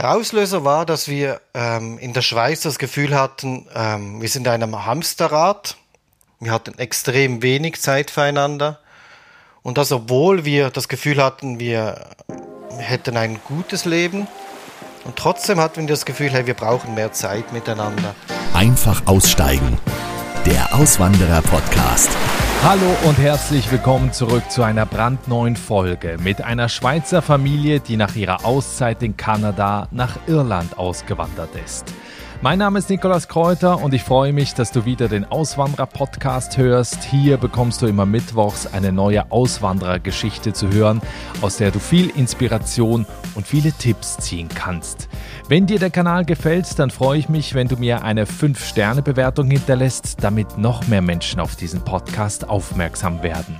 Der Auslöser war, dass wir ähm, in der Schweiz das Gefühl hatten, ähm, wir sind in einem Hamsterrad. Wir hatten extrem wenig Zeit füreinander. Und das, obwohl wir das Gefühl hatten, wir hätten ein gutes Leben. Und trotzdem hatten wir das Gefühl, hey, wir brauchen mehr Zeit miteinander. Einfach aussteigen. Der Auswanderer-Podcast. Hallo und herzlich willkommen zurück zu einer brandneuen Folge mit einer Schweizer Familie, die nach ihrer Auszeit in Kanada nach Irland ausgewandert ist. Mein Name ist Nikolaus Kräuter und ich freue mich, dass du wieder den Auswanderer-Podcast hörst. Hier bekommst du immer mittwochs eine neue Auswanderergeschichte zu hören, aus der du viel Inspiration und viele Tipps ziehen kannst. Wenn dir der Kanal gefällt, dann freue ich mich, wenn du mir eine 5-Sterne-Bewertung hinterlässt, damit noch mehr Menschen auf diesen Podcast aufmerksam werden.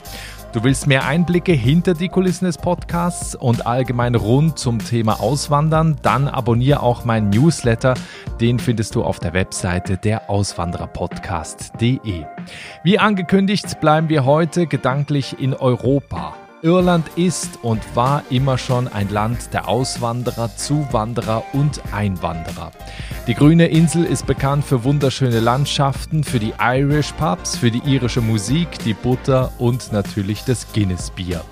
Du willst mehr Einblicke hinter die Kulissen des Podcasts und allgemein rund zum Thema Auswandern? Dann abonniere auch meinen Newsletter. Den findest du auf der Webseite der Auswandererpodcast.de. Wie angekündigt, bleiben wir heute gedanklich in Europa. Irland ist und war immer schon ein Land der Auswanderer, Zuwanderer und Einwanderer. Die grüne Insel ist bekannt für wunderschöne Landschaften, für die Irish Pubs, für die irische Musik, die Butter und natürlich das Guinness-Bier.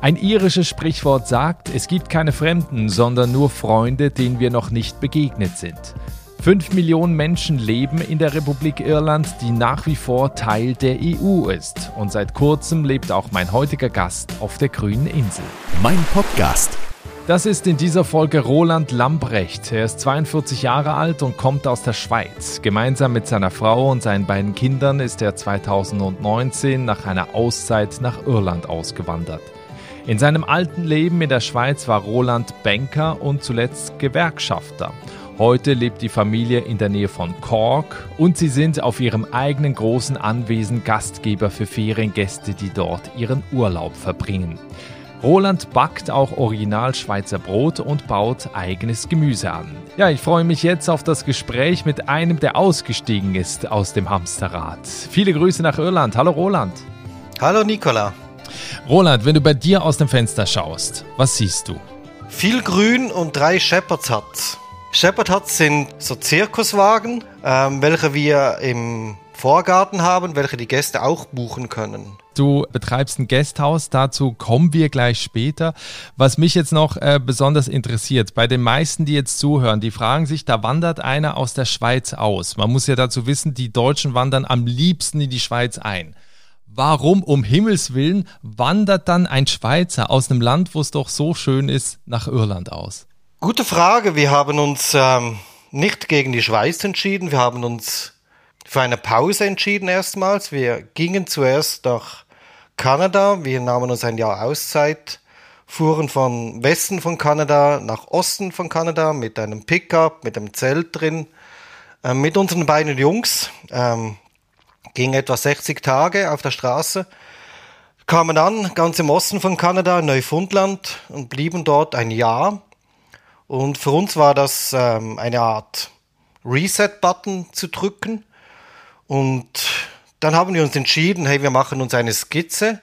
Ein irisches Sprichwort sagt, es gibt keine Fremden, sondern nur Freunde, denen wir noch nicht begegnet sind. Fünf Millionen Menschen leben in der Republik Irland, die nach wie vor Teil der EU ist. Und seit kurzem lebt auch mein heutiger Gast auf der grünen Insel. Mein Podcast. Das ist in dieser Folge Roland Lambrecht. Er ist 42 Jahre alt und kommt aus der Schweiz. Gemeinsam mit seiner Frau und seinen beiden Kindern ist er 2019 nach einer Auszeit nach Irland ausgewandert. In seinem alten Leben in der Schweiz war Roland Banker und zuletzt Gewerkschafter. Heute lebt die Familie in der Nähe von Cork und sie sind auf ihrem eigenen großen Anwesen Gastgeber für Feriengäste, die dort ihren Urlaub verbringen. Roland backt auch original Schweizer Brot und baut eigenes Gemüse an. Ja, ich freue mich jetzt auf das Gespräch mit einem, der ausgestiegen ist aus dem Hamsterrad. Viele Grüße nach Irland. Hallo Roland. Hallo Nicola. Roland, wenn du bei dir aus dem Fenster schaust, was siehst du? Viel Grün und drei Shepherd's Huts. Shepherd Huts sind so Zirkuswagen, ähm, welche wir im Vorgarten haben, welche die Gäste auch buchen können. Du betreibst ein Gasthaus, dazu kommen wir gleich später. Was mich jetzt noch äh, besonders interessiert, bei den meisten, die jetzt zuhören, die fragen sich, da wandert einer aus der Schweiz aus. Man muss ja dazu wissen, die Deutschen wandern am liebsten in die Schweiz ein. Warum um Himmels willen wandert dann ein Schweizer aus einem Land, wo es doch so schön ist, nach Irland aus? Gute Frage. Wir haben uns ähm, nicht gegen die Schweiz entschieden. Wir haben uns für eine Pause entschieden erstmals. Wir gingen zuerst nach Kanada. Wir nahmen uns ein Jahr Auszeit, fuhren von Westen von Kanada nach Osten von Kanada mit einem Pickup, mit einem Zelt drin, äh, mit unseren beiden Jungs. Ähm, ging etwa 60 Tage auf der Straße kamen an, ganz im Osten von Kanada, Neufundland, und blieben dort ein Jahr. Und für uns war das ähm, eine Art Reset-Button zu drücken. Und dann haben wir uns entschieden, hey, wir machen uns eine Skizze.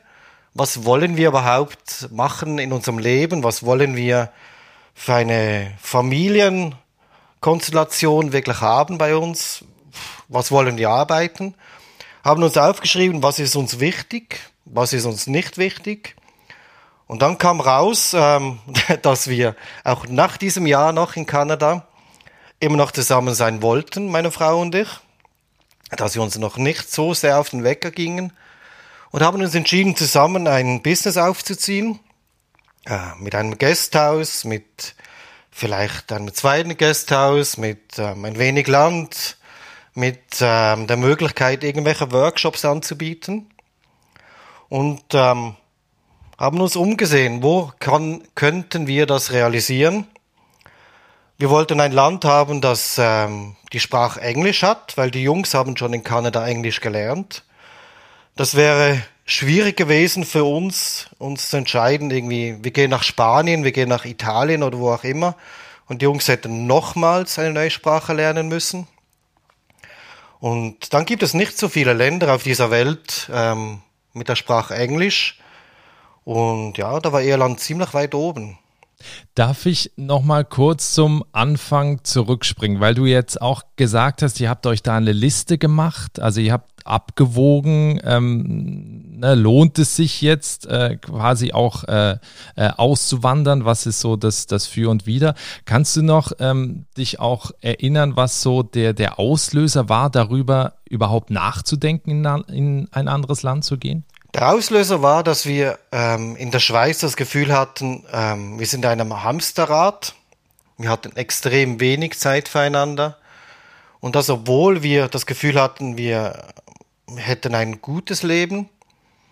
Was wollen wir überhaupt machen in unserem Leben? Was wollen wir für eine Familienkonstellation wirklich haben bei uns? Was wollen wir arbeiten? Haben uns aufgeschrieben, was ist uns wichtig, was ist uns nicht wichtig. Und dann kam raus, ähm, dass wir auch nach diesem Jahr noch in Kanada immer noch zusammen sein wollten, meine Frau und ich, dass wir uns noch nicht so sehr auf den Wecker gingen. Und haben uns entschieden, zusammen ein Business aufzuziehen, äh, mit einem Gasthaus, mit vielleicht einem zweiten Gasthaus, mit ähm, ein wenig Land, mit ähm, der Möglichkeit, irgendwelche Workshops anzubieten. Und ähm, haben uns umgesehen, wo kann, könnten wir das realisieren. Wir wollten ein Land haben, das ähm, die Sprache Englisch hat, weil die Jungs haben schon in Kanada Englisch gelernt. Das wäre schwierig gewesen für uns, uns zu entscheiden, irgendwie, wir gehen nach Spanien, wir gehen nach Italien oder wo auch immer. Und die Jungs hätten nochmals eine neue Sprache lernen müssen. Und dann gibt es nicht so viele Länder auf dieser Welt ähm, mit der Sprache Englisch. Und ja, da war Irland ziemlich weit oben. Darf ich noch mal kurz zum Anfang zurückspringen, weil du jetzt auch gesagt hast, ihr habt euch da eine Liste gemacht, also ihr habt abgewogen, ähm, ne, lohnt es sich jetzt äh, quasi auch äh, äh, auszuwandern? Was ist so das, das Für und Wider? Kannst du noch ähm, dich auch erinnern, was so der, der Auslöser war, darüber überhaupt nachzudenken, in, in ein anderes Land zu gehen? Der Auslöser war, dass wir ähm, in der Schweiz das Gefühl hatten, ähm, wir sind in einem Hamsterrad. Wir hatten extrem wenig Zeit füreinander. Und das, obwohl wir das Gefühl hatten, wir hätten ein gutes Leben.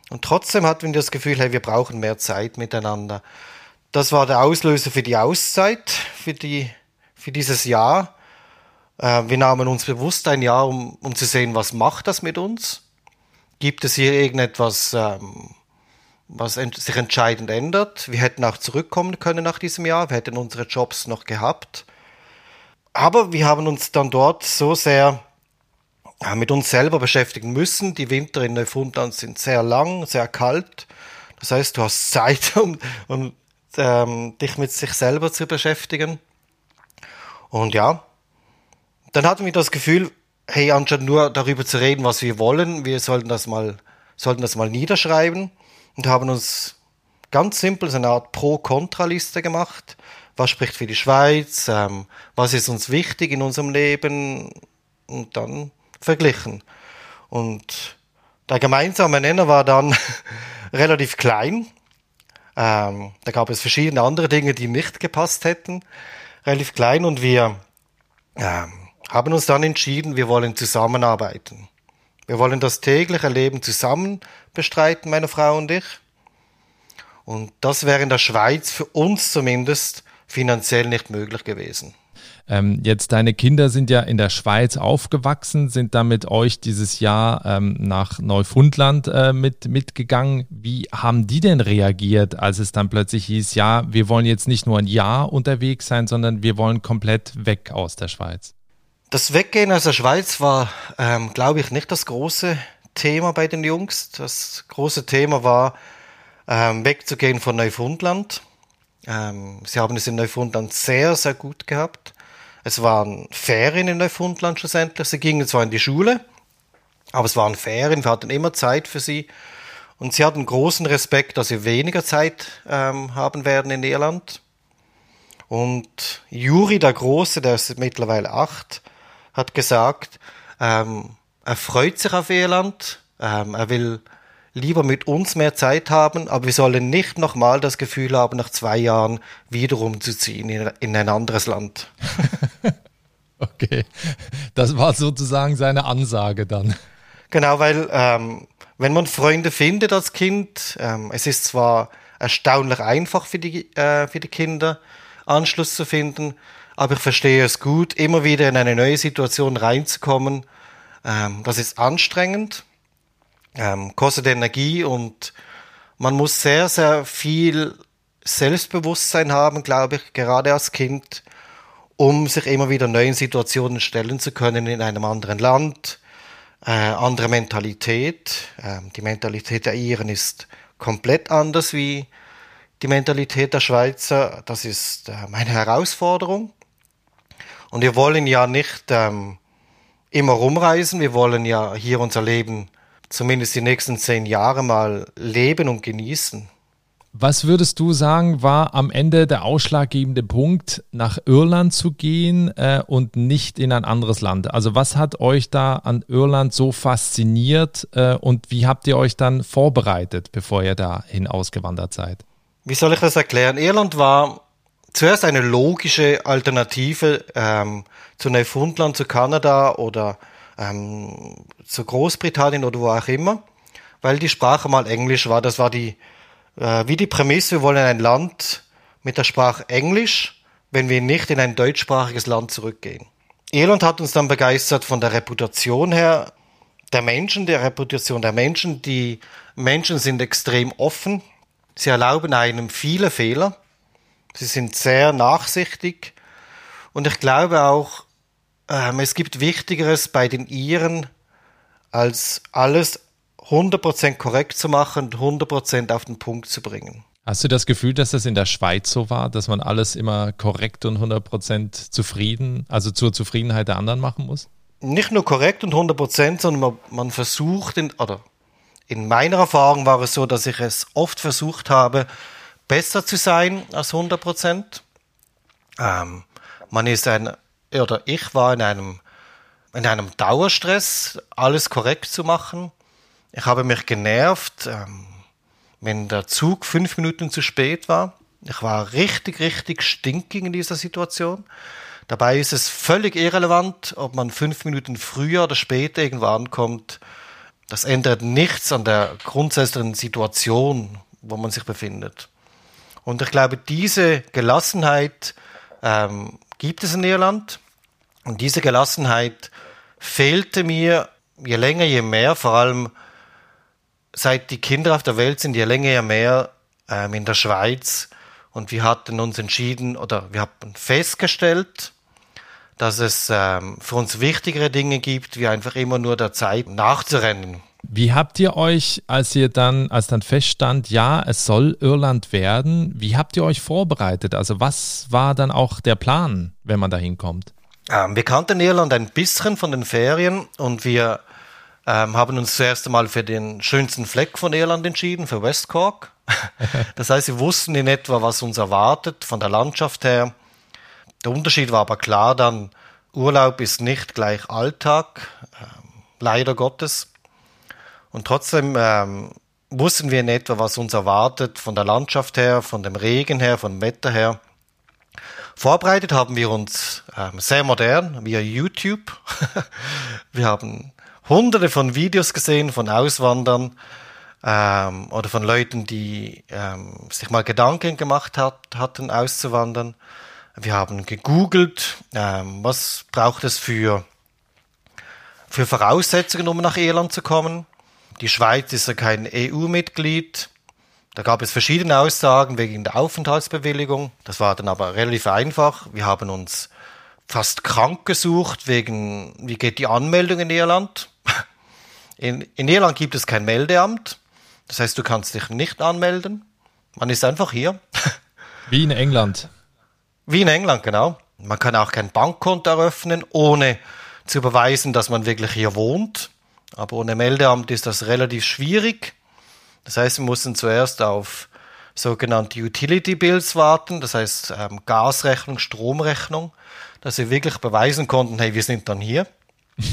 Und trotzdem hatten wir das Gefühl, hey, wir brauchen mehr Zeit miteinander. Das war der Auslöser für die Auszeit, für, die, für dieses Jahr. Äh, wir nahmen uns bewusst ein Jahr, um, um zu sehen, was macht das mit uns Gibt es hier irgendetwas, ähm, was sich entscheidend ändert? Wir hätten auch zurückkommen können nach diesem Jahr. Wir hätten unsere Jobs noch gehabt. Aber wir haben uns dann dort so sehr mit uns selber beschäftigen müssen. Die Winter in Neufundland sind sehr lang, sehr kalt. Das heißt, du hast Zeit, um, um ähm, dich mit sich selber zu beschäftigen. Und ja, dann hatten wir das Gefühl, hey, anstatt nur darüber zu reden, was wir wollen, wir sollten das mal, sollten das mal niederschreiben und haben uns ganz simpel so eine Art Pro-Kontra-Liste gemacht. Was spricht für die Schweiz? Ähm, was ist uns wichtig in unserem Leben? Und dann verglichen. Und der gemeinsame Nenner war dann relativ klein. Ähm, da gab es verschiedene andere Dinge, die nicht gepasst hätten. Relativ klein und wir ähm, haben uns dann entschieden, wir wollen zusammenarbeiten. Wir wollen das tägliche Leben zusammen bestreiten, meine Frau und ich. Und das wäre in der Schweiz für uns zumindest finanziell nicht möglich gewesen. Ähm, jetzt deine Kinder sind ja in der Schweiz aufgewachsen, sind da mit euch dieses Jahr ähm, nach Neufundland äh, mit, mitgegangen. Wie haben die denn reagiert, als es dann plötzlich hieß, ja, wir wollen jetzt nicht nur ein Jahr unterwegs sein, sondern wir wollen komplett weg aus der Schweiz? Das Weggehen aus der Schweiz war, ähm, glaube ich, nicht das große Thema bei den Jungs. Das große Thema war, ähm, wegzugehen von Neufundland. Ähm, sie haben es in Neufundland sehr, sehr gut gehabt. Es waren Ferien in Neufundland schlussendlich. Sie gingen zwar in die Schule, aber es waren Ferien. Wir hatten immer Zeit für sie. Und sie hatten großen Respekt, dass sie weniger Zeit ähm, haben werden in Irland. Und Juri, der Große, der ist mittlerweile acht, hat gesagt, ähm, er freut sich auf Irland, ähm, er will lieber mit uns mehr Zeit haben, aber wir sollen nicht nochmal das Gefühl haben, nach zwei Jahren wieder umzuziehen in, in ein anderes Land. okay, das war sozusagen seine Ansage dann. Genau, weil ähm, wenn man Freunde findet als Kind, ähm, es ist zwar erstaunlich einfach für die, äh, für die Kinder, Anschluss zu finden, aber ich verstehe es gut, immer wieder in eine neue Situation reinzukommen. Ähm, das ist anstrengend, ähm, kostet Energie und man muss sehr, sehr viel Selbstbewusstsein haben, glaube ich, gerade als Kind, um sich immer wieder neuen Situationen stellen zu können in einem anderen Land, äh, andere Mentalität. Ähm, die Mentalität der Iren ist komplett anders wie die Mentalität der Schweizer. Das ist äh, meine Herausforderung. Und wir wollen ja nicht ähm, immer rumreisen, wir wollen ja hier unser Leben zumindest die nächsten zehn Jahre mal leben und genießen. Was würdest du sagen, war am Ende der ausschlaggebende Punkt, nach Irland zu gehen äh, und nicht in ein anderes Land? Also was hat euch da an Irland so fasziniert äh, und wie habt ihr euch dann vorbereitet, bevor ihr dahin ausgewandert seid? Wie soll ich das erklären? Irland war zuerst eine logische Alternative ähm, zu Neufundland, zu Kanada oder ähm, zu Großbritannien oder wo auch immer, weil die Sprache mal Englisch war. Das war die, äh, wie die Prämisse, wir wollen ein Land mit der Sprache Englisch, wenn wir nicht in ein deutschsprachiges Land zurückgehen. Irland hat uns dann begeistert von der Reputation her der Menschen, der Reputation der Menschen. Die Menschen sind extrem offen. Sie erlauben einem viele Fehler. Sie sind sehr nachsichtig. Und ich glaube auch, ähm, es gibt Wichtigeres bei den Iren, als alles 100% korrekt zu machen und 100% auf den Punkt zu bringen. Hast du das Gefühl, dass das in der Schweiz so war, dass man alles immer korrekt und 100% zufrieden, also zur Zufriedenheit der anderen machen muss? Nicht nur korrekt und 100%, sondern man, man versucht, in, oder in meiner Erfahrung war es so, dass ich es oft versucht habe, besser zu sein als 100%. Ähm, man ist ein, oder ich war in einem, in einem Dauerstress, alles korrekt zu machen. Ich habe mich genervt, ähm, wenn der Zug fünf Minuten zu spät war. Ich war richtig, richtig stinkig in dieser Situation. Dabei ist es völlig irrelevant, ob man fünf Minuten früher oder später irgendwo ankommt. Das ändert nichts an der grundsätzlichen Situation, wo man sich befindet. Und ich glaube, diese Gelassenheit ähm, gibt es in Irland. Und diese Gelassenheit fehlte mir je länger, je mehr, vor allem seit die Kinder auf der Welt sind, je länger, je mehr ähm, in der Schweiz. Und wir hatten uns entschieden oder wir haben festgestellt, dass es ähm, für uns wichtigere Dinge gibt, wie einfach immer nur der Zeit nachzurennen. Wie habt ihr euch, als ihr dann, als dann feststand, ja, es soll Irland werden, wie habt ihr euch vorbereitet? Also was war dann auch der Plan, wenn man da hinkommt? Ähm, wir kannten Irland ein bisschen von den Ferien und wir ähm, haben uns zuerst einmal für den schönsten Fleck von Irland entschieden, für West Cork. das heißt, wir wussten in etwa, was uns erwartet von der Landschaft her. Der Unterschied war aber klar dann, Urlaub ist nicht gleich Alltag, ähm, leider Gottes. Und trotzdem ähm, wussten wir in etwa, was uns erwartet von der Landschaft her, von dem Regen her, vom Wetter her. Vorbereitet haben wir uns ähm, sehr modern via YouTube. wir haben hunderte von Videos gesehen von Auswandern ähm, oder von Leuten, die ähm, sich mal Gedanken gemacht hat, hatten, auszuwandern. Wir haben gegoogelt, ähm, was braucht es für, für Voraussetzungen, um nach Irland zu kommen. Die Schweiz ist ja kein EU-Mitglied. Da gab es verschiedene Aussagen wegen der Aufenthaltsbewilligung. Das war dann aber relativ einfach. Wir haben uns fast krank gesucht wegen, wie geht die Anmeldung in Irland? In, in Irland gibt es kein Meldeamt. Das heißt, du kannst dich nicht anmelden. Man ist einfach hier. Wie in England. Wie in England, genau. Man kann auch kein Bankkonto eröffnen, ohne zu beweisen, dass man wirklich hier wohnt. Aber ohne Meldeamt ist das relativ schwierig. Das heißt, wir mussten zuerst auf sogenannte Utility Bills warten, das heißt ähm, Gasrechnung, Stromrechnung, dass wir wirklich beweisen konnten, hey, wir sind dann hier.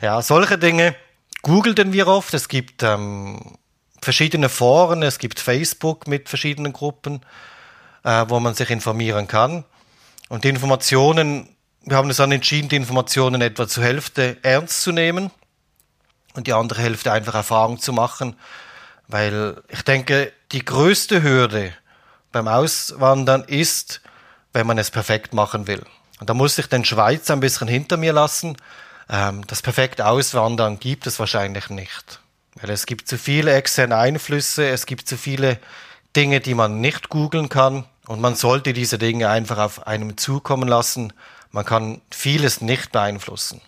Ja, solche Dinge googelten wir oft. Es gibt ähm, verschiedene Foren, es gibt Facebook mit verschiedenen Gruppen, äh, wo man sich informieren kann. Und die Informationen, wir haben uns dann entschieden, die Informationen etwa zur Hälfte ernst zu nehmen und die andere Hälfte einfach Erfahrung zu machen, weil ich denke, die größte Hürde beim Auswandern ist, wenn man es perfekt machen will. Und da muss ich den Schweiz ein bisschen hinter mir lassen, ähm, das perfekte Auswandern gibt es wahrscheinlich nicht. Weil es gibt zu viele externe Einflüsse, es gibt zu viele Dinge, die man nicht googeln kann. Und man sollte diese Dinge einfach auf einem zukommen lassen. Man kann vieles nicht beeinflussen.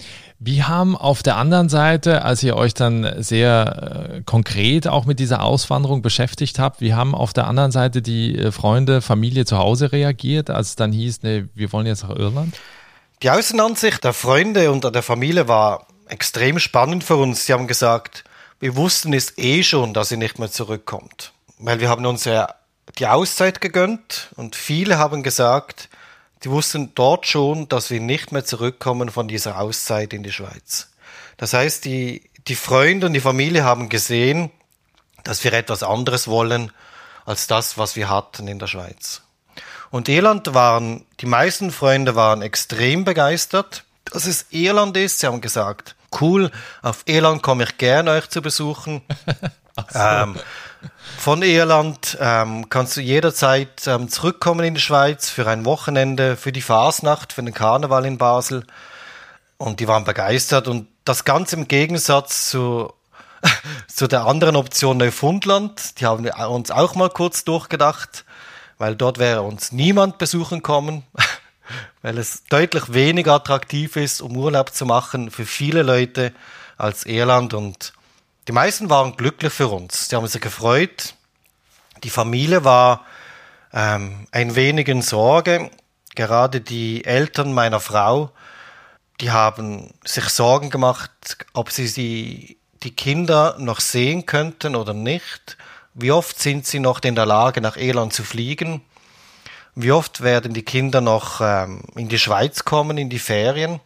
Wie haben auf der anderen Seite, als ihr euch dann sehr äh, konkret auch mit dieser Auswanderung beschäftigt habt, wie haben auf der anderen Seite die äh, Freunde, Familie zu Hause reagiert, als es dann hieß, nee, wir wollen jetzt nach Irland? Die Außenansicht der Freunde und der Familie war extrem spannend für uns. Sie haben gesagt, wir wussten es eh schon, dass sie nicht mehr zurückkommt. Weil wir haben uns ja die Auszeit gegönnt und viele haben gesagt, die wussten dort schon, dass wir nicht mehr zurückkommen von dieser Auszeit in die Schweiz. Das heißt, die, die Freunde und die Familie haben gesehen, dass wir etwas anderes wollen als das, was wir hatten in der Schweiz. Und Irland waren, die meisten Freunde waren extrem begeistert, dass es Irland ist. Sie haben gesagt, cool, auf Irland komme ich gerne euch zu besuchen. ähm, von Irland ähm, kannst du jederzeit ähm, zurückkommen in die Schweiz für ein Wochenende, für die Fasnacht, für den Karneval in Basel. Und die waren begeistert. Und das Ganze im Gegensatz zu, zu der anderen Option Neufundland. Die haben wir uns auch mal kurz durchgedacht weil dort wäre uns niemand besuchen kommen, weil es deutlich weniger attraktiv ist, um Urlaub zu machen für viele Leute als Irland und die meisten waren glücklich für uns. Sie haben sich gefreut, Die Familie war ähm, ein wenig in Sorge. Gerade die Eltern meiner Frau, die haben sich Sorgen gemacht, ob sie die, die Kinder noch sehen könnten oder nicht. Wie oft sind sie noch in der Lage, nach Irland zu fliegen? Wie oft werden die Kinder noch ähm, in die Schweiz kommen, in die Ferien?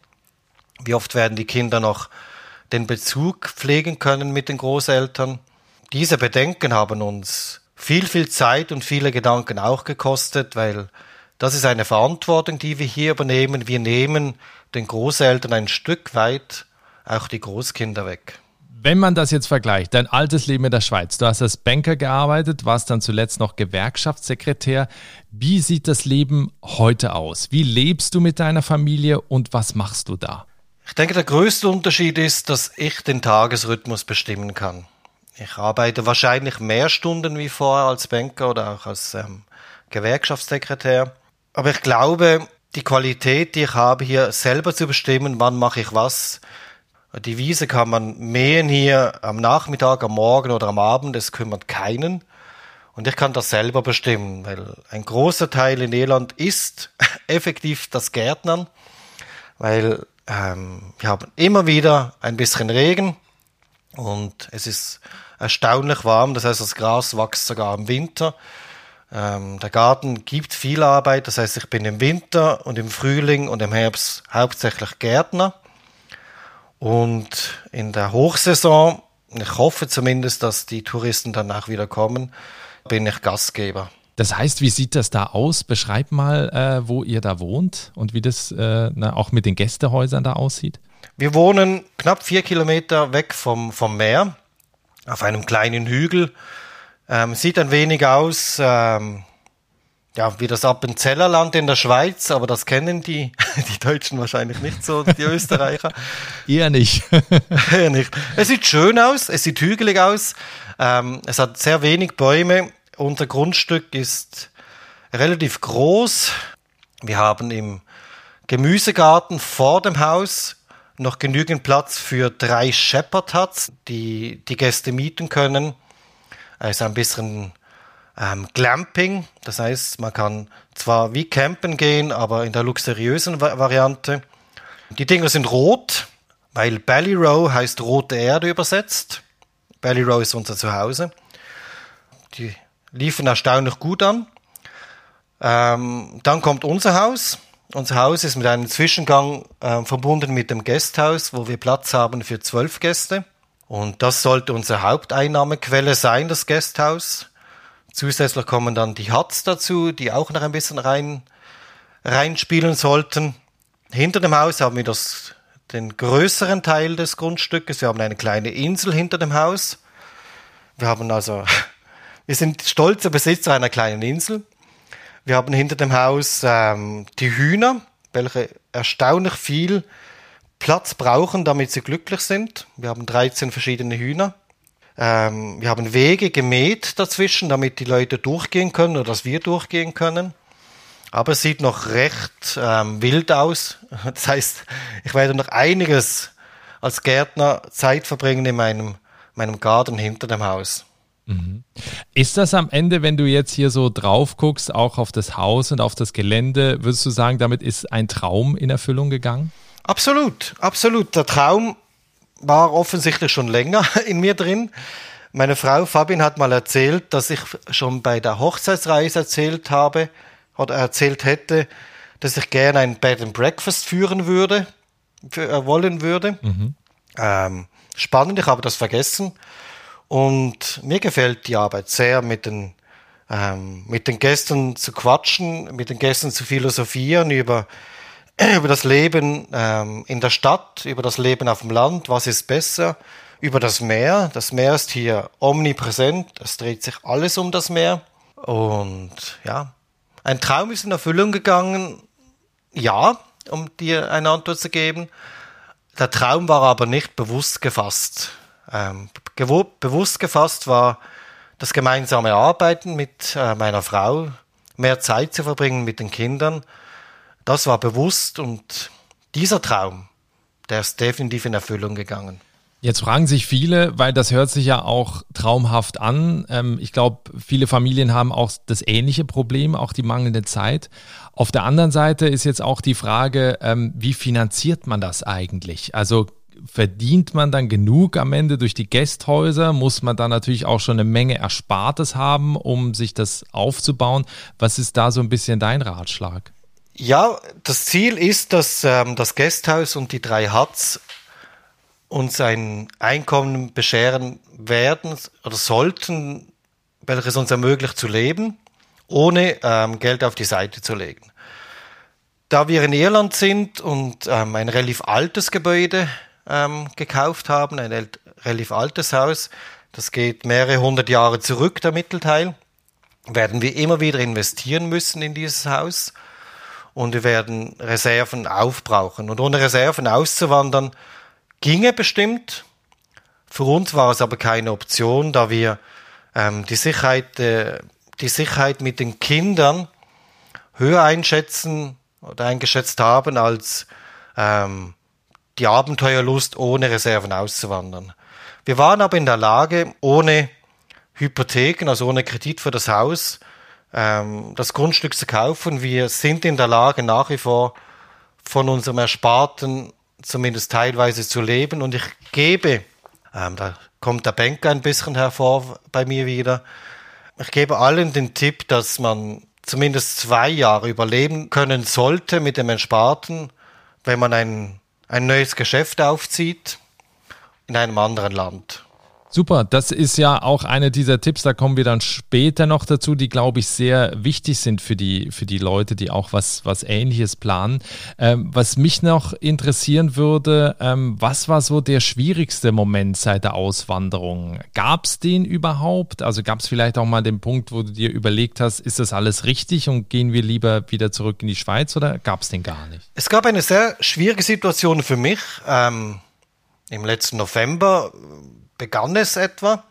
Wie oft werden die Kinder noch den Bezug pflegen können mit den Großeltern? Diese Bedenken haben uns viel, viel Zeit und viele Gedanken auch gekostet, weil das ist eine Verantwortung, die wir hier übernehmen. Wir nehmen den Großeltern ein Stück weit auch die Großkinder weg. Wenn man das jetzt vergleicht, dein altes Leben in der Schweiz, du hast als Banker gearbeitet, warst dann zuletzt noch Gewerkschaftssekretär. Wie sieht das Leben heute aus? Wie lebst du mit deiner Familie und was machst du da? Ich denke, der größte Unterschied ist, dass ich den Tagesrhythmus bestimmen kann. Ich arbeite wahrscheinlich mehr Stunden wie vorher als Banker oder auch als ähm, Gewerkschaftssekretär. Aber ich glaube, die Qualität, die ich habe, hier selber zu bestimmen, wann mache ich was. Die Wiese kann man mähen hier am Nachmittag, am Morgen oder am Abend, es kümmert keinen. Und ich kann das selber bestimmen, weil ein großer Teil in Irland ist effektiv das Gärtnern, weil ähm, wir haben immer wieder ein bisschen Regen und es ist erstaunlich warm. Das heißt, das Gras wächst sogar im Winter. Ähm, der Garten gibt viel Arbeit. Das heißt, ich bin im Winter und im Frühling und im Herbst hauptsächlich Gärtner. Und in der Hochsaison, ich hoffe zumindest, dass die Touristen dann auch wieder kommen, bin ich Gastgeber. Das heißt, wie sieht das da aus? Beschreib mal, äh, wo ihr da wohnt und wie das äh, na, auch mit den Gästehäusern da aussieht. Wir wohnen knapp vier Kilometer weg vom, vom Meer auf einem kleinen Hügel. Ähm, sieht ein wenig aus, ähm, ja, wie das Appenzellerland in der Schweiz, aber das kennen die, die Deutschen wahrscheinlich nicht so, die Österreicher. Eher nicht. Eher nicht. Es sieht schön aus, es sieht hügelig aus, ähm, es hat sehr wenig Bäume. Unser Grundstück ist relativ groß. Wir haben im Gemüsegarten vor dem Haus noch genügend Platz für drei Shepherd Huts, die die Gäste mieten können. Also ein bisschen ähm, Glamping, das heißt, man kann zwar wie campen gehen, aber in der luxuriösen Variante. Die Dinger sind rot, weil Ballyrow heißt rote Erde übersetzt. Ballyrow ist unser Zuhause. Die liefen erstaunlich gut an. Ähm, dann kommt unser Haus. Unser Haus ist mit einem Zwischengang äh, verbunden mit dem Gasthaus, wo wir Platz haben für zwölf Gäste. Und das sollte unsere Haupteinnahmequelle sein, das Gasthaus. Zusätzlich kommen dann die Huts dazu, die auch noch ein bisschen rein, reinspielen sollten. Hinter dem Haus haben wir das, den größeren Teil des Grundstückes. Wir haben eine kleine Insel hinter dem Haus. Wir haben also, wir sind stolzer Besitzer einer kleinen Insel. Wir haben hinter dem Haus ähm, die Hühner, welche erstaunlich viel Platz brauchen, damit sie glücklich sind. Wir haben 13 verschiedene Hühner. Ähm, wir haben Wege gemäht dazwischen, damit die Leute durchgehen können oder dass wir durchgehen können. Aber es sieht noch recht ähm, wild aus. Das heißt, ich werde noch einiges als Gärtner Zeit verbringen in meinem, meinem Garten hinter dem Haus. Mhm. Ist das am Ende, wenn du jetzt hier so drauf guckst, auch auf das Haus und auf das Gelände, würdest du sagen, damit ist ein Traum in Erfüllung gegangen? Absolut, absolut. Der Traum war offensichtlich schon länger in mir drin. Meine Frau Fabian hat mal erzählt, dass ich schon bei der Hochzeitsreise erzählt habe oder erzählt hätte, dass ich gerne ein Bed and Breakfast führen würde, für, äh, wollen würde. Mhm. Ähm, spannend, ich habe das vergessen. Und mir gefällt die Arbeit sehr, mit den, ähm, mit den Gästen zu quatschen, mit den Gästen zu philosophieren über, über das Leben ähm, in der Stadt, über das Leben auf dem Land, was ist besser, über das Meer. Das Meer ist hier omnipräsent, es dreht sich alles um das Meer. Und ja, ein Traum ist in Erfüllung gegangen, ja, um dir eine Antwort zu geben. Der Traum war aber nicht bewusst gefasst. Ähm, bewusst gefasst war das gemeinsame Arbeiten mit äh, meiner Frau, mehr Zeit zu verbringen mit den Kindern. Das war bewusst und dieser Traum, der ist definitiv in Erfüllung gegangen. Jetzt fragen sich viele, weil das hört sich ja auch traumhaft an. Ähm, ich glaube, viele Familien haben auch das ähnliche Problem, auch die mangelnde Zeit. Auf der anderen Seite ist jetzt auch die Frage, ähm, wie finanziert man das eigentlich? Also verdient man dann genug am Ende durch die Gästhäuser? Muss man dann natürlich auch schon eine Menge Erspartes haben, um sich das aufzubauen? Was ist da so ein bisschen dein Ratschlag? Ja, das Ziel ist, dass ähm, das Gästhaus und die drei Huts uns ein Einkommen bescheren werden oder sollten, welches uns ermöglicht zu leben, ohne ähm, Geld auf die Seite zu legen. Da wir in Irland sind und ähm, ein relativ altes Gebäude ähm, gekauft haben, ein relativ altes Haus, das geht mehrere hundert Jahre zurück, der Mittelteil, werden wir immer wieder investieren müssen in dieses Haus und wir werden Reserven aufbrauchen. Und ohne Reserven auszuwandern, ginge bestimmt. Für uns war es aber keine Option, da wir ähm, die, Sicherheit, äh, die Sicherheit mit den Kindern höher einschätzen oder eingeschätzt haben als ähm, die Abenteuerlust ohne Reserven auszuwandern. Wir waren aber in der Lage, ohne Hypotheken, also ohne Kredit für das Haus, ähm, das Grundstück zu kaufen. Wir sind in der Lage, nach wie vor von unserem Ersparten zumindest teilweise zu leben. Und ich gebe, ähm, da kommt der Banker ein bisschen hervor bei mir wieder, ich gebe allen den Tipp, dass man zumindest zwei Jahre überleben können sollte mit dem Ersparten, wenn man ein, ein neues Geschäft aufzieht in einem anderen Land. Super, das ist ja auch einer dieser Tipps, da kommen wir dann später noch dazu, die, glaube ich, sehr wichtig sind für die, für die Leute, die auch was, was Ähnliches planen. Ähm, was mich noch interessieren würde, ähm, was war so der schwierigste Moment seit der Auswanderung? Gab es den überhaupt? Also gab es vielleicht auch mal den Punkt, wo du dir überlegt hast, ist das alles richtig und gehen wir lieber wieder zurück in die Schweiz oder gab es den gar nicht? Es gab eine sehr schwierige Situation für mich. Ähm, Im letzten November begann es etwa.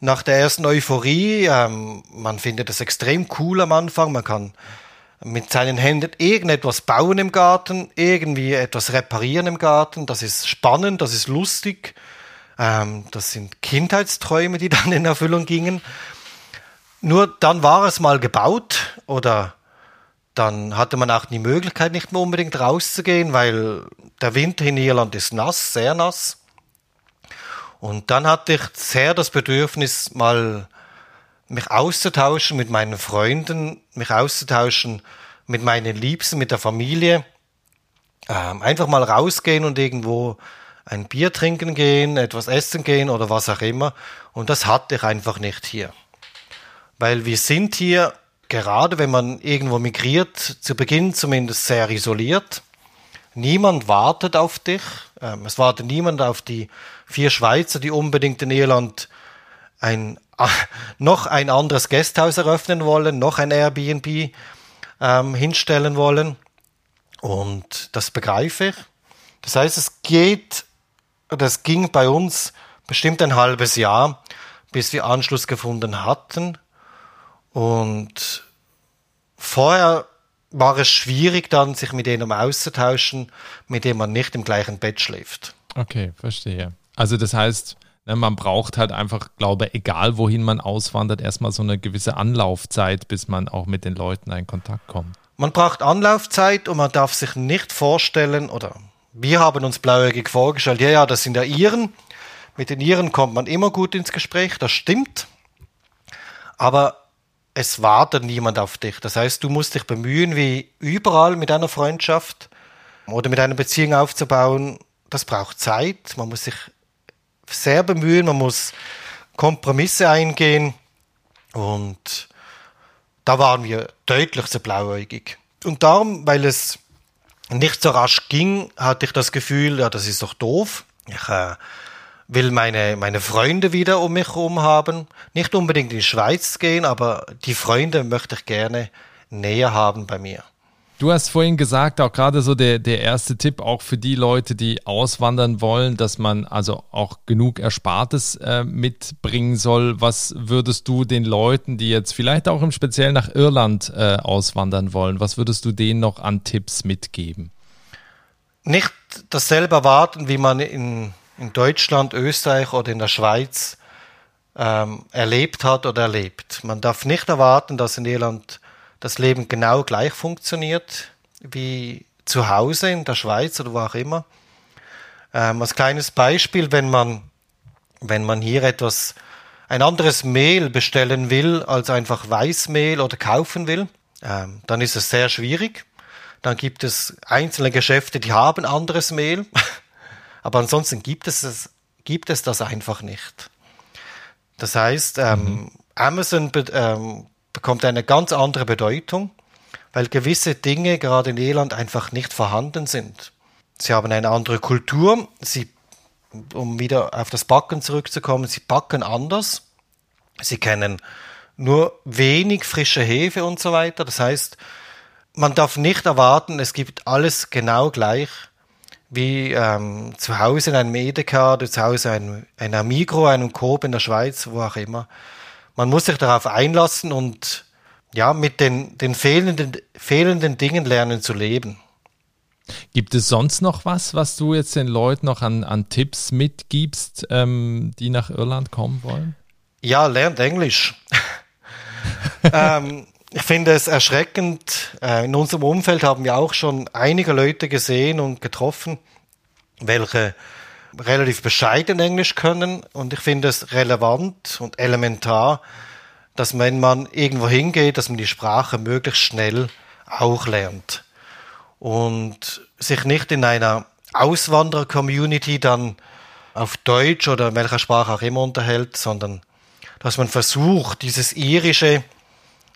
Nach der ersten Euphorie, ähm, man findet es extrem cool am Anfang, man kann mit seinen Händen irgendetwas bauen im Garten, irgendwie etwas reparieren im Garten, das ist spannend, das ist lustig, ähm, das sind Kindheitsträume, die dann in Erfüllung gingen. Nur dann war es mal gebaut oder dann hatte man auch die Möglichkeit, nicht mehr unbedingt rauszugehen, weil der Winter in Irland ist nass, sehr nass. Und dann hatte ich sehr das Bedürfnis, mal mich auszutauschen mit meinen Freunden, mich auszutauschen mit meinen Liebsten, mit der Familie. Ähm, einfach mal rausgehen und irgendwo ein Bier trinken gehen, etwas essen gehen oder was auch immer. Und das hatte ich einfach nicht hier. Weil wir sind hier, gerade wenn man irgendwo migriert, zu Beginn zumindest sehr isoliert. Niemand wartet auf dich. Ähm, es wartet niemand auf die vier Schweizer, die unbedingt in Irland ein, noch ein anderes Gasthaus eröffnen wollen, noch ein Airbnb ähm, hinstellen wollen. Und das begreife ich. Das heißt, es geht, das ging bei uns bestimmt ein halbes Jahr, bis wir Anschluss gefunden hatten. Und vorher war es schwierig dann, sich mit jemandem auszutauschen, mit dem man nicht im gleichen Bett schläft. Okay, verstehe. Also das heißt, ne, man braucht halt einfach, glaube egal wohin man auswandert, erstmal so eine gewisse Anlaufzeit, bis man auch mit den Leuten in Kontakt kommt. Man braucht Anlaufzeit und man darf sich nicht vorstellen, oder wir haben uns blauäugig vorgestellt, ja, ja, das sind ja Iren. Mit den Iren kommt man immer gut ins Gespräch, das stimmt. Aber es wartet niemand auf dich. Das heißt, du musst dich bemühen, wie überall mit einer Freundschaft oder mit einer Beziehung aufzubauen. Das braucht Zeit. Man muss sich sehr bemühen, man muss Kompromisse eingehen und da waren wir deutlich zu blauäugig. Und darum, weil es nicht so rasch ging, hatte ich das Gefühl, ja, das ist doch doof. Ich äh, will meine, meine Freunde wieder um mich herum haben. Nicht unbedingt in die Schweiz gehen, aber die Freunde möchte ich gerne näher haben bei mir. Du hast vorhin gesagt, auch gerade so der, der erste Tipp, auch für die Leute, die auswandern wollen, dass man also auch genug Erspartes äh, mitbringen soll. Was würdest du den Leuten, die jetzt vielleicht auch im Speziellen nach Irland äh, auswandern wollen, was würdest du denen noch an Tipps mitgeben? Nicht dasselbe erwarten, wie man in in Deutschland, Österreich oder in der Schweiz ähm, erlebt hat oder erlebt. Man darf nicht erwarten, dass in Irland das Leben genau gleich funktioniert wie zu Hause in der Schweiz oder wo auch immer. Ähm, als kleines Beispiel, wenn man, wenn man hier etwas, ein anderes Mehl bestellen will als einfach Weißmehl oder kaufen will, ähm, dann ist es sehr schwierig. Dann gibt es einzelne Geschäfte, die haben anderes Mehl, aber ansonsten gibt es, es, gibt es das einfach nicht. Das heißt, ähm, mhm. Amazon be ähm, bekommt eine ganz andere Bedeutung, weil gewisse Dinge gerade in Irland einfach nicht vorhanden sind. Sie haben eine andere Kultur, sie, um wieder auf das Backen zurückzukommen, sie backen anders, sie kennen nur wenig frische Hefe und so weiter. Das heißt, man darf nicht erwarten, es gibt alles genau gleich wie ähm, zu Hause in einem Edeka oder zu Hause in einer Migro, einem Coop in der Schweiz, wo auch immer. Man muss sich darauf einlassen und ja, mit den, den fehlenden, fehlenden Dingen lernen zu leben. Gibt es sonst noch was, was du jetzt den Leuten noch an, an Tipps mitgibst, ähm, die nach Irland kommen wollen? Ja, lernt Englisch. ähm, ich finde es erschreckend. Äh, in unserem Umfeld haben wir auch schon einige Leute gesehen und getroffen, welche relativ bescheiden Englisch können. Und ich finde es relevant und elementar, dass wenn man irgendwo hingeht, dass man die Sprache möglichst schnell auch lernt. Und sich nicht in einer Auswanderer-Community dann auf Deutsch oder in welcher Sprache auch immer unterhält, sondern dass man versucht, dieses irische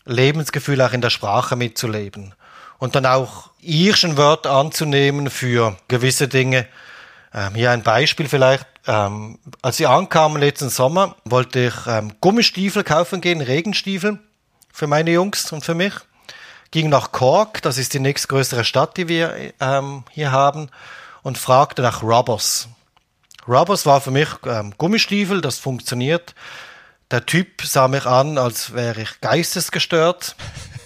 Lebensgefühl auch in der Sprache mitzuleben. Und dann auch irischen Wörter anzunehmen für gewisse Dinge. Ähm, hier ein Beispiel vielleicht. Ähm, als wir ankamen letzten Sommer, wollte ich ähm, Gummistiefel kaufen gehen, Regenstiefel für meine Jungs und für mich. Ging nach Cork, das ist die nächstgrößere Stadt, die wir ähm, hier haben, und fragte nach Rubbers. Rubbers war für mich ähm, Gummistiefel, das funktioniert. Der Typ sah mich an, als wäre ich geistesgestört.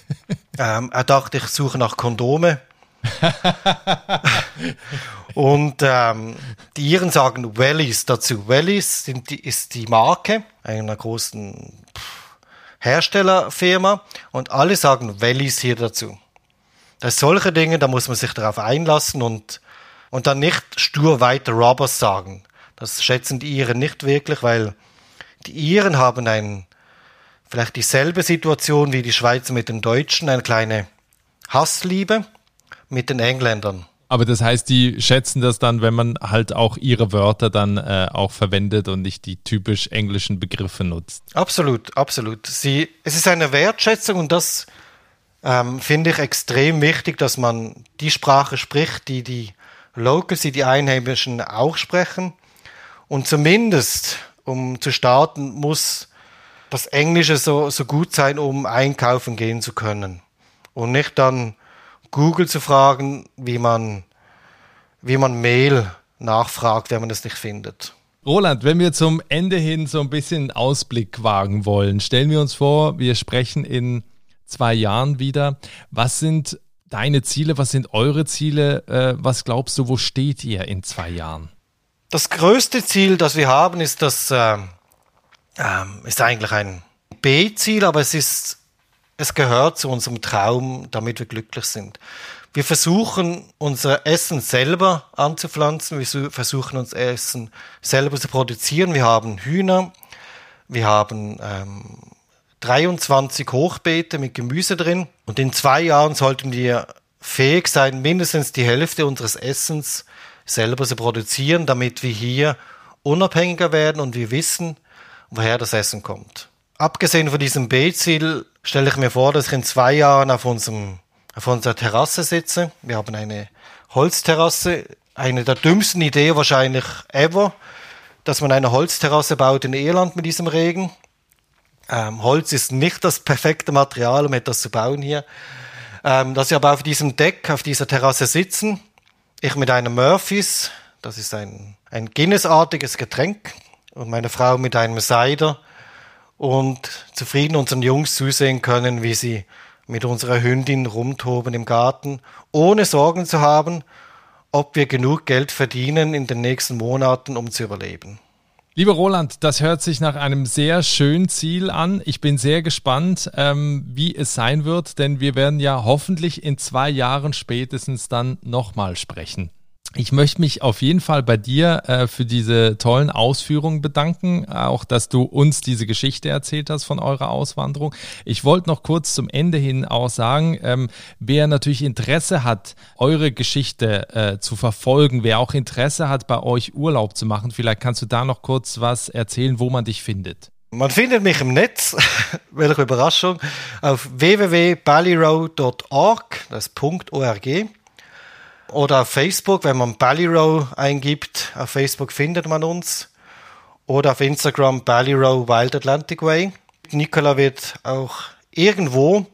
ähm, er dachte, ich suche nach Kondome. und ähm, die Iren sagen Wellies dazu. Wellies die, ist die Marke einer großen Herstellerfirma und alle sagen Wellies hier dazu. Das sind solche Dinge, da muss man sich darauf einlassen und, und dann nicht stur weiter Robbers sagen. Das schätzen die Iren nicht wirklich, weil die Iren haben ein, vielleicht dieselbe Situation wie die Schweizer mit den Deutschen, eine kleine Hassliebe mit den Engländern. Aber das heißt, die schätzen das dann, wenn man halt auch ihre Wörter dann äh, auch verwendet und nicht die typisch englischen Begriffe nutzt. Absolut, absolut. Sie, es ist eine Wertschätzung und das ähm, finde ich extrem wichtig, dass man die Sprache spricht, die die Locals, die die Einheimischen auch sprechen. Und zumindest um zu starten, muss das Englische so, so gut sein, um einkaufen gehen zu können. Und nicht dann Google zu fragen, wie man, wie man Mail nachfragt, wenn man es nicht findet. Roland, wenn wir zum Ende hin so ein bisschen Ausblick wagen wollen, stellen wir uns vor, wir sprechen in zwei Jahren wieder. Was sind deine Ziele? Was sind eure Ziele? Äh, was glaubst du, wo steht ihr in zwei Jahren? Das größte Ziel, das wir haben, ist das, äh, ist eigentlich ein B-Ziel, aber es ist, es gehört zu unserem Traum, damit wir glücklich sind. Wir versuchen, unser Essen selber anzupflanzen. Wir versuchen, unser Essen selber zu produzieren. Wir haben Hühner. Wir haben ähm, 23 Hochbeete mit Gemüse drin. Und in zwei Jahren sollten wir fähig sein, mindestens die Hälfte unseres Essens selber zu produzieren, damit wir hier unabhängiger werden und wir wissen, woher das Essen kommt. Abgesehen von diesem B-Ziel stelle ich mir vor, dass ich in zwei Jahren auf, unserem, auf unserer Terrasse sitze. Wir haben eine Holzterrasse, eine der dümmsten Ideen wahrscheinlich ever, dass man eine Holzterrasse baut in Irland mit diesem Regen. Ähm, Holz ist nicht das perfekte Material, um etwas zu bauen hier. Ähm, dass wir aber auf diesem Deck, auf dieser Terrasse sitzen ich mit einem Murphys, das ist ein, ein Guinness-artiges Getränk, und meine Frau mit einem Cider und zufrieden unseren Jungs zusehen können, wie sie mit unserer Hündin rumtoben im Garten, ohne Sorgen zu haben ob wir genug Geld verdienen in den nächsten Monaten, um zu überleben. Lieber Roland, das hört sich nach einem sehr schönen Ziel an. Ich bin sehr gespannt, ähm, wie es sein wird, denn wir werden ja hoffentlich in zwei Jahren spätestens dann nochmal sprechen. Ich möchte mich auf jeden Fall bei dir äh, für diese tollen Ausführungen bedanken, auch dass du uns diese Geschichte erzählt hast von eurer Auswanderung. Ich wollte noch kurz zum Ende hin auch sagen, ähm, wer natürlich Interesse hat, eure Geschichte äh, zu verfolgen, wer auch Interesse hat, bei euch Urlaub zu machen, vielleicht kannst du da noch kurz was erzählen, wo man dich findet. Man findet mich im Netz, welche Überraschung, auf www.ballyrow.org, das .org. Oder auf Facebook, wenn man Ballyrow eingibt, auf Facebook findet man uns. Oder auf Instagram Ballyrow Wild Atlantic Way. Nicola wird auch irgendwo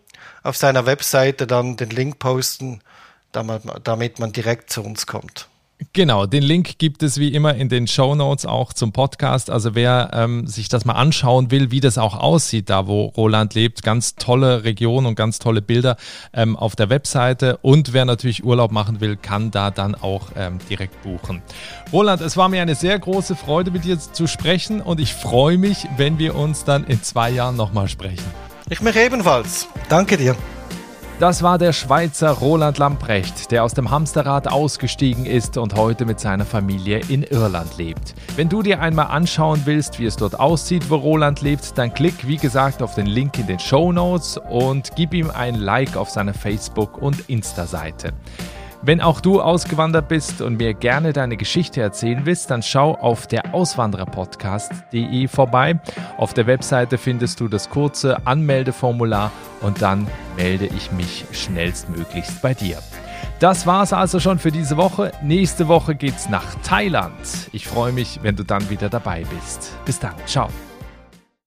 auf seiner Webseite dann den Link posten, damit man direkt zu uns kommt. Genau, den Link gibt es wie immer in den Show Notes auch zum Podcast. Also wer ähm, sich das mal anschauen will, wie das auch aussieht, da wo Roland lebt, ganz tolle Region und ganz tolle Bilder ähm, auf der Webseite. Und wer natürlich Urlaub machen will, kann da dann auch ähm, direkt buchen. Roland, es war mir eine sehr große Freude, mit dir zu sprechen und ich freue mich, wenn wir uns dann in zwei Jahren nochmal sprechen. Ich mich ebenfalls. Danke dir. Das war der Schweizer Roland Lamprecht, der aus dem Hamsterrad ausgestiegen ist und heute mit seiner Familie in Irland lebt. Wenn du dir einmal anschauen willst, wie es dort aussieht, wo Roland lebt, dann klick wie gesagt auf den Link in den Show Notes und gib ihm ein Like auf seiner Facebook- und Insta-Seite. Wenn auch du ausgewandert bist und mir gerne deine Geschichte erzählen willst, dann schau auf der Auswandererpodcast.de vorbei. Auf der Webseite findest du das kurze Anmeldeformular und dann melde ich mich schnellstmöglichst bei dir. Das war's also schon für diese Woche. Nächste Woche geht's nach Thailand. Ich freue mich, wenn du dann wieder dabei bist. Bis dann. Ciao.